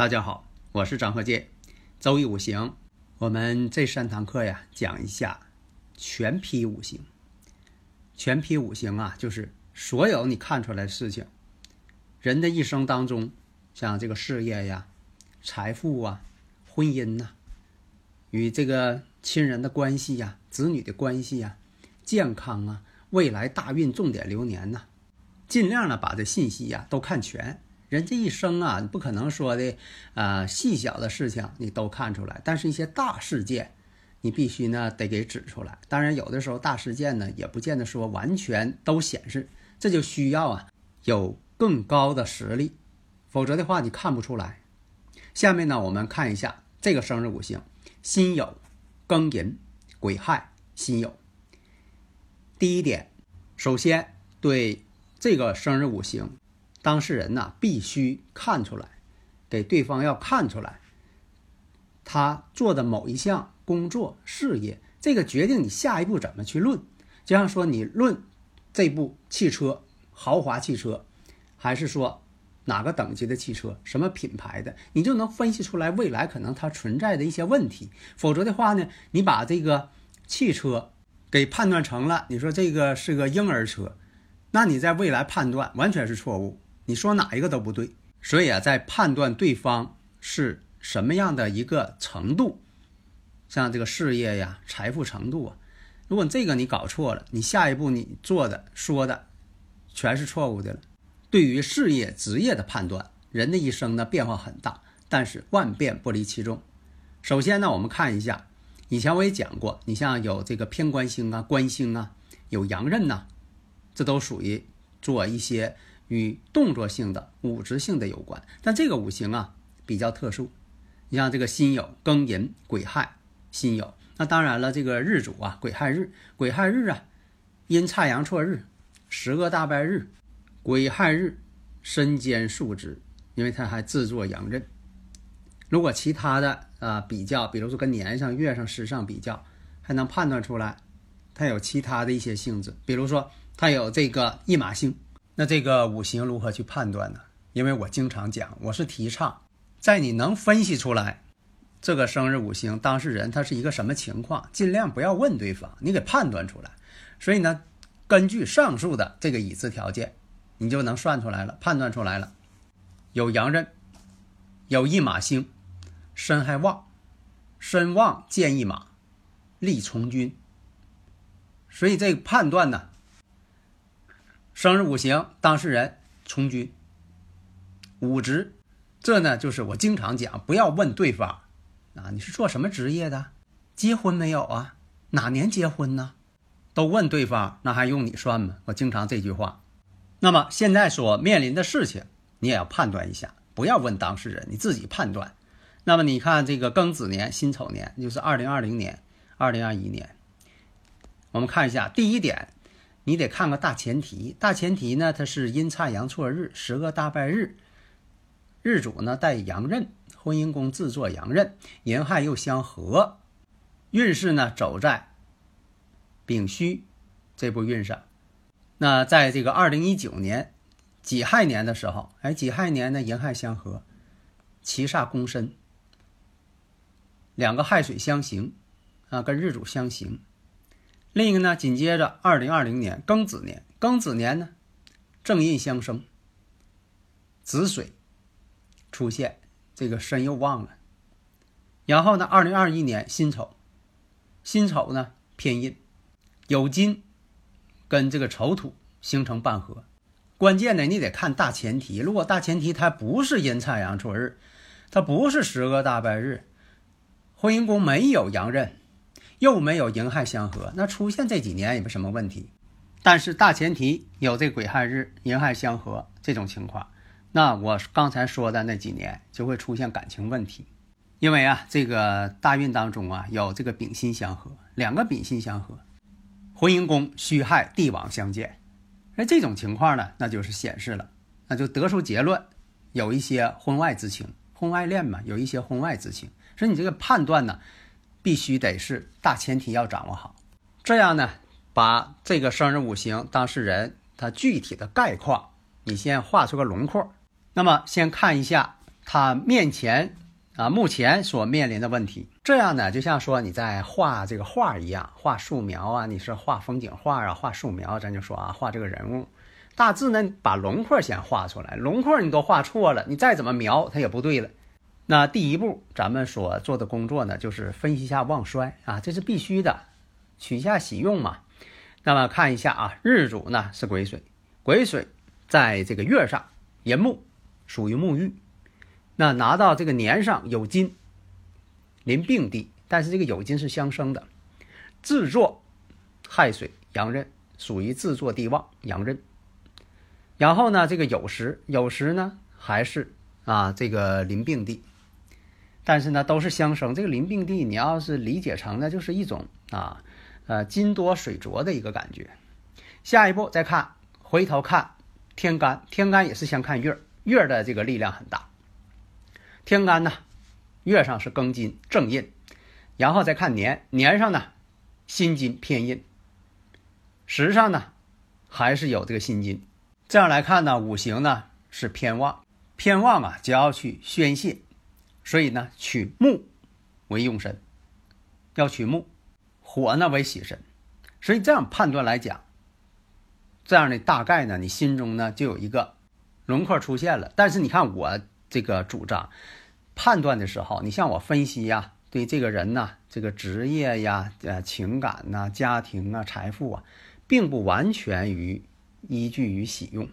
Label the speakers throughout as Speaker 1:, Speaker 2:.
Speaker 1: 大家好，我是张鹤剑。周易五行，我们这三堂课呀，讲一下全批五行。全批五行啊，就是所有你看出来的事情，人的一生当中，像这个事业呀、财富啊、婚姻呐，与这个亲人的关系呀、子女的关系呀、健康啊、未来大运重点流年呐，尽量呢把这信息呀都看全。人这一生啊，你不可能说的，啊，细小的事情你都看出来，但是一些大事件，你必须呢得给指出来。当然，有的时候大事件呢也不见得说完全都显示，这就需要啊有更高的实力，否则的话你看不出来。下面呢，我们看一下这个生日五行：辛酉、庚寅、癸亥、辛酉。第一点，首先对这个生日五行。当事人呐，必须看出来，给对方要看出来，他做的某一项工作、事业，这个决定你下一步怎么去论。就像说你论这部汽车，豪华汽车，还是说哪个等级的汽车，什么品牌的，你就能分析出来未来可能它存在的一些问题。否则的话呢，你把这个汽车给判断成了，你说这个是个婴儿车，那你在未来判断完全是错误。你说哪一个都不对，所以啊，在判断对方是什么样的一个程度，像这个事业呀、财富程度啊，如果这个你搞错了，你下一步你做的、说的全是错误的了。对于事业、职业的判断，人的一生呢变化很大，但是万变不离其宗。首先呢，我们看一下，以前我也讲过，你像有这个偏官星啊、官星啊，有阳刃呐，这都属于做一些。与动作性的、物质性的有关，但这个五行啊比较特殊。你像这个辛酉、庚寅、癸亥、辛酉，那当然了，这个日主啊，癸亥日，癸亥日啊，阴差阳错日，十个大败日，癸亥日身兼数职，因为它还制作阳刃。如果其他的啊比较，比如说跟年上、月上、时上比较，还能判断出来，它有其他的一些性质，比如说它有这个驿马星。那这个五行如何去判断呢？因为我经常讲，我是提倡，在你能分析出来这个生日五行当事人他是一个什么情况，尽量不要问对方，你给判断出来。所以呢，根据上述的这个已知条件，你就能算出来了，判断出来了。有阳刃，有一马星，身还旺，身旺见一马，利从军。所以这个判断呢。生日五行当事人从军，五职，这呢就是我经常讲，不要问对方啊，你是做什么职业的？结婚没有啊？哪年结婚呢？都问对方，那还用你算吗？我经常这句话。那么现在所面临的事情，你也要判断一下，不要问当事人，你自己判断。那么你看这个庚子年、辛丑年，就是二零二零年、二零二一年，我们看一下第一点。你得看个大前提，大前提呢，它是阴差阳错日，十个大败日，日主呢带阳刃，婚姻宫自作阳刃，寅亥又相合，运势呢走在丙戌这步运上。那在这个二零一九年己亥年的时候，哎，己亥年呢寅亥相合，七煞攻身，两个亥水相刑，啊，跟日主相刑。另一个呢，紧接着二零二零年庚子年，庚子年呢，正印相生，子水出现，这个身又旺了。然后呢，二零二一年辛丑，辛丑呢偏印，酉金跟这个丑土形成半合。关键呢，你得看大前提。如果大前提它不是阴差阳错日，它不是十个大败日，婚姻宫没有阳刃，又没有寅亥相合，那出现这几年也没什么问题。但是大前提有这癸亥日寅亥相合这种情况，那我刚才说的那几年就会出现感情问题，因为啊，这个大运当中啊有这个丙辛相合，两个丙辛相合，婚姻宫戌亥帝王相见，那这种情况呢，那就是显示了，那就得出结论，有一些婚外之情，婚外恋嘛，有一些婚外之情，所以你这个判断呢，必须得是大前提要掌握好，这样呢。把这个生日五行当事人他具体的概况，你先画出个轮廓。那么先看一下他面前啊目前所面临的问题。这样呢，就像说你在画这个画一样，画素描啊，你是画风景画啊，画素描，咱就说啊，画这个人物，大致呢把轮廓先画出来。轮廓你都画错了，你再怎么描它也不对了。那第一步咱们所做的工作呢，就是分析一下旺衰啊，这是必须的，取下喜用嘛。那么看一下啊，日主呢是癸水，癸水在这个月上寅木，属于木玉。那拿到这个年上有金，临病地，但是这个有金是相生的，制作亥水阳刃，属于制作地旺阳刃。然后呢，这个酉时酉时呢还是啊这个临病地，但是呢都是相生。这个临病地，你要是理解成呢，就是一种啊。呃，金多水浊的一个感觉。下一步再看，回头看天干，天干也是先看月，月的这个力量很大。天干呢，月上是庚金正印，然后再看年，年上呢辛金偏印，时上呢还是有这个辛金。这样来看呢，五行呢是偏旺，偏旺啊就要去宣泄，所以呢取木为用神，要取木。火呢为喜神，所以这样判断来讲，这样的大概呢，你心中呢就有一个轮廓出现了。但是你看我这个主张判断的时候，你像我分析呀，对这个人呢，这个职业呀、呃情感呐、家庭啊、财富啊，并不完全于依据于喜用，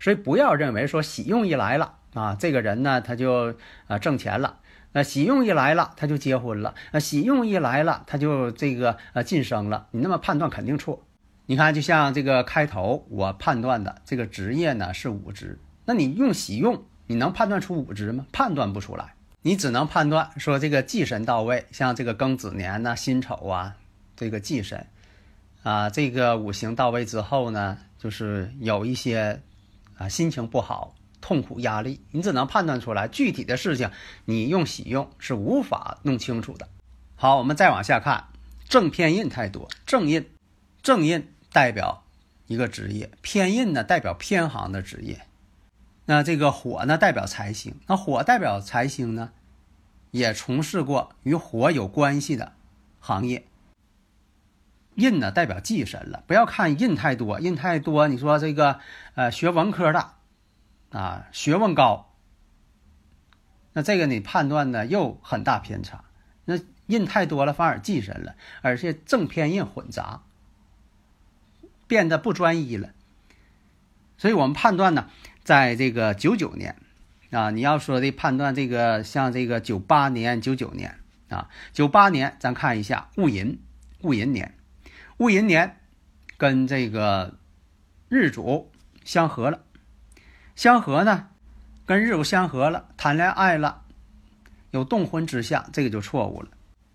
Speaker 1: 所以不要认为说喜用一来了啊，这个人呢他就啊挣钱了。那喜用一来了，他就结婚了；那喜用一来了，他就这个呃晋升了。你那么判断肯定错。你看，就像这个开头我判断的这个职业呢是五职，那你用喜用，你能判断出五职吗？判断不出来，你只能判断说这个忌神到位，像这个庚子年呐、辛丑啊，这个忌神啊，这个五行到位之后呢，就是有一些啊心情不好。痛苦压力，你只能判断出来具体的事情，你用喜用是无法弄清楚的。好，我们再往下看，正偏印太多，正印，正印代表一个职业，偏印呢代表偏行的职业。那这个火呢代表财星，那火代表财星呢，也从事过与火有关系的行业。印呢代表忌神了，不要看印太多，印太多，你说这个呃学文科的。啊，学问高，那这个你判断呢又很大偏差。那印太多了，反而忌神了，而且正偏印混杂，变得不专一了。所以我们判断呢，在这个九九年啊，你要说的判断这个像这个九八年、九九年啊，九八年咱看一下戊寅，戊寅年，戊寅年跟这个日主相合了。相合呢，跟日主相合了，谈恋爱了，有动婚之象，这个就错误了。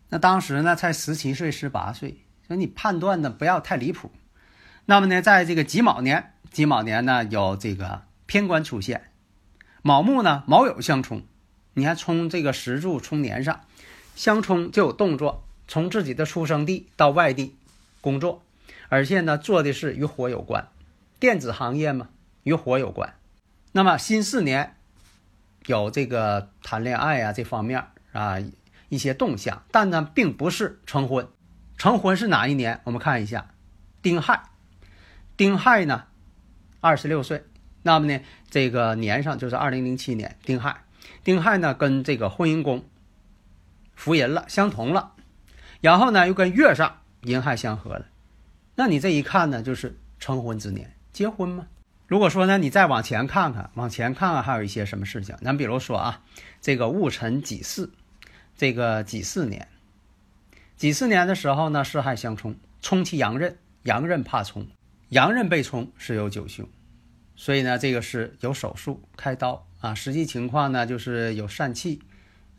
Speaker 1: 那当时呢，才十七岁、十八岁，所以你判断的不要太离谱。那么呢，在这个己卯年，己卯年呢有这个偏官出现，卯木呢卯酉相冲，你看冲这个石柱冲年上，相冲就有动作，从自己的出生地到外地工作，而且呢做的是与火有关，电子行业嘛，与火有关。那么新四年有这个谈恋爱啊这方面啊一些动向，但呢并不是成婚。成婚是哪一年？我们看一下，丁亥。丁亥呢，二十六岁。那么呢，这个年上就是二零零七年丁亥。丁亥呢跟这个婚姻宫福人了，相同了。然后呢又跟月上寅亥相合了。那你这一看呢，就是成婚之年，结婚吗？如果说呢，你再往前看看，往前看看还有一些什么事情？咱比如说啊，这个戊辰己巳，这个己巳年，己巳年的时候呢，四害相冲，冲其阳刃，阳刃怕冲，阳刃被冲是有九凶，所以呢，这个是有手术开刀啊。实际情况呢，就是有疝气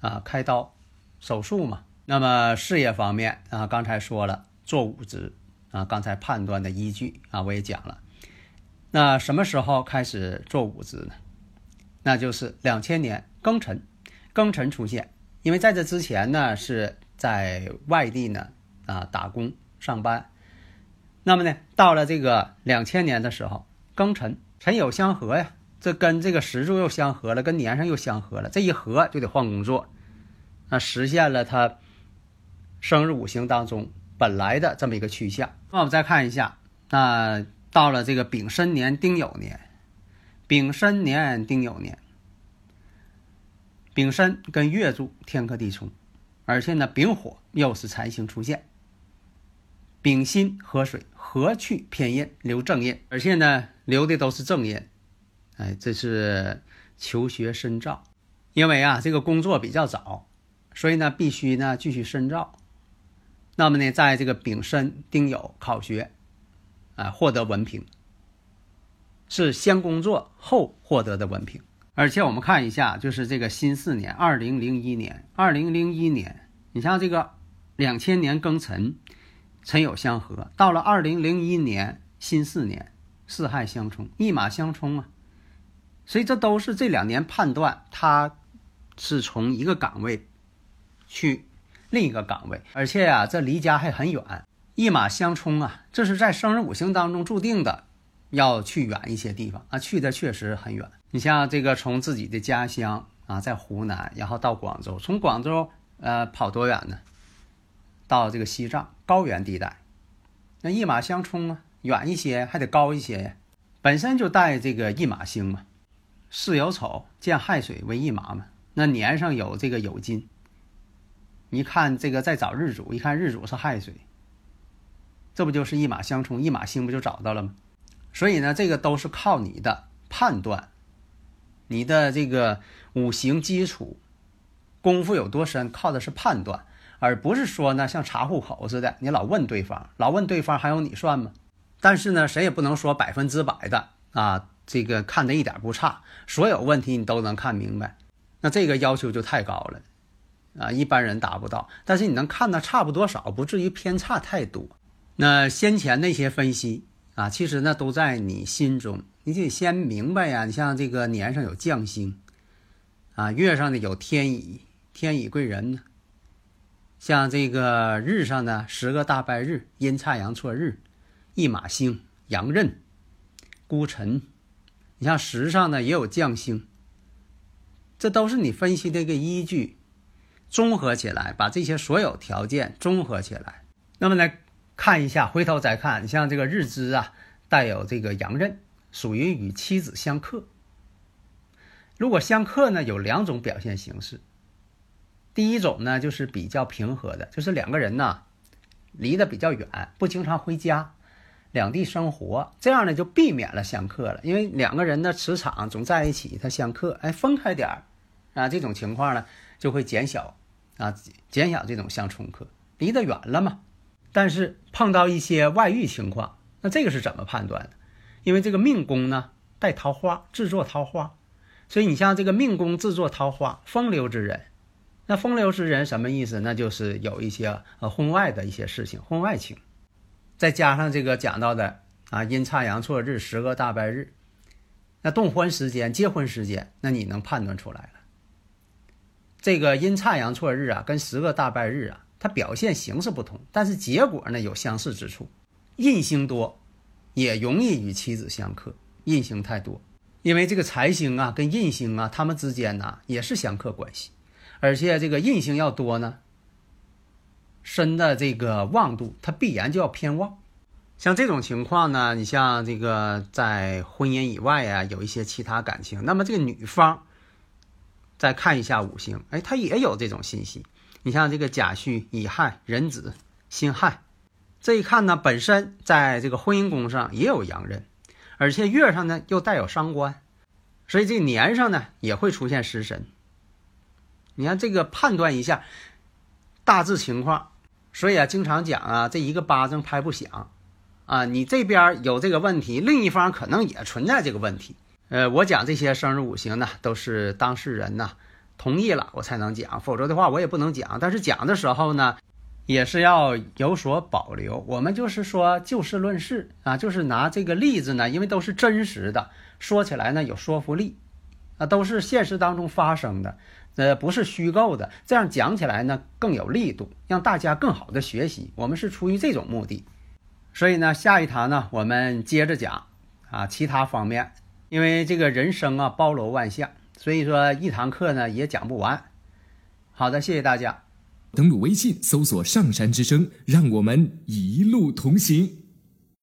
Speaker 1: 啊，开刀手术嘛。那么事业方面啊，刚才说了做五职啊，刚才判断的依据啊，我也讲了。那什么时候开始做五职呢？那就是两千年庚辰，庚辰出现，因为在这之前呢是。在外地呢，啊，打工上班，那么呢，到了这个两千年的时候，庚辰，辰酉相合呀，这跟这个时柱又相合了，跟年上又相合了，这一合就得换工作，那实现了他生日五行当中本来的这么一个趋向。那我们再看一下，那到了这个丙申年丁酉年，丙申年丁酉年，丙申跟月柱天克地冲。而且呢，丙火又是财星出现，丙辛合水，合去偏印，留正印，而且呢，留的都是正印。哎，这是求学深造，因为啊，这个工作比较早，所以呢，必须呢继续深造。那么呢，在这个丙申丁酉考学，啊，获得文凭，是先工作后获得的文凭。而且我们看一下，就是这个辛巳年，二零零一年，二零零一年，你像这个两千年庚辰，辰酉相合，到了二零零一年辛巳年，四害相冲，一马相冲啊，所以这都是这两年判断，他是从一个岗位去另一个岗位，而且呀，这离家还很远，一马相冲啊，这是在生日五行当中注定的。要去远一些地方啊，去的确实很远。你像这个从自己的家乡啊，在湖南，然后到广州，从广州呃跑多远呢？到这个西藏高原地带，那一马相冲啊，远一些还得高一些呀。本身就带这个一马星嘛，巳酉丑见亥水为一马嘛，那年上有这个酉金。一看这个再找日主，一看日主是亥水，这不就是一马相冲，一马星不就找到了吗？所以呢，这个都是靠你的判断，你的这个五行基础功夫有多深，靠的是判断，而不是说呢像查户口似的，你老问对方，老问对方还用你算吗？但是呢，谁也不能说百分之百的啊，这个看的一点不差，所有问题你都能看明白，那这个要求就太高了啊，一般人达不到。但是你能看的差不多少，不至于偏差太多。那先前那些分析。啊，其实呢都在你心中，你得先明白呀。你像这个年上有将星，啊，月上呢有天乙，天乙贵人呢。像这个日上呢，十个大拜日，阴差阳错日，一马星，阳刃，孤辰。你像时上呢也有将星，这都是你分析的一个依据，综合起来，把这些所有条件综合起来，那么呢？看一下，回头再看，你像这个日支啊，带有这个阳刃，属于与妻子相克。如果相克呢，有两种表现形式。第一种呢，就是比较平和的，就是两个人呢离得比较远，不经常回家，两地生活，这样呢就避免了相克了。因为两个人的磁场总在一起，他相克，哎，分开点儿啊，这种情况呢就会减小啊，减小这种相冲克，离得远了嘛。但是碰到一些外遇情况，那这个是怎么判断的？因为这个命宫呢带桃花，制作桃花，所以你像这个命宫制作桃花，风流之人，那风流之人什么意思？那就是有一些呃婚外的一些事情，婚外情，再加上这个讲到的啊阴差阳错日，十个大败日，那动婚时间、结婚时间，那你能判断出来了？这个阴差阳错日啊，跟十个大败日啊。它表现形式不同，但是结果呢有相似之处。印星多，也容易与妻子相克。印星太多，因为这个财星啊跟印星啊，他们之间呢也是相克关系。而且这个印星要多呢，身的这个旺度，它必然就要偏旺。像这种情况呢，你像这个在婚姻以外啊，有一些其他感情，那么这个女方再看一下五行，哎，她也有这种信息。你像这个甲戌、乙亥、壬子、辛亥，这一看呢，本身在这个婚姻宫上也有阳刃，而且月上呢又带有伤官，所以这年上呢也会出现食神。你看这个判断一下大致情况，所以啊，经常讲啊，这一个巴掌拍不响，啊，你这边有这个问题，另一方可能也存在这个问题。呃，我讲这些生日五行呢，都是当事人呢同意了我才能讲，否则的话我也不能讲。但是讲的时候呢，也是要有所保留。我们就是说就事论事啊，就是拿这个例子呢，因为都是真实的，说起来呢有说服力，啊，都是现实当中发生的。呃，不是虚构的，这样讲起来呢更有力度，让大家更好的学习。我们是出于这种目的，所以呢，下一堂呢我们接着讲啊其他方面，因为这个人生啊包罗万象，所以说一堂课呢也讲不完。好的，谢谢大家。
Speaker 2: 登录微信搜索“上山之声”，让我们一路同行。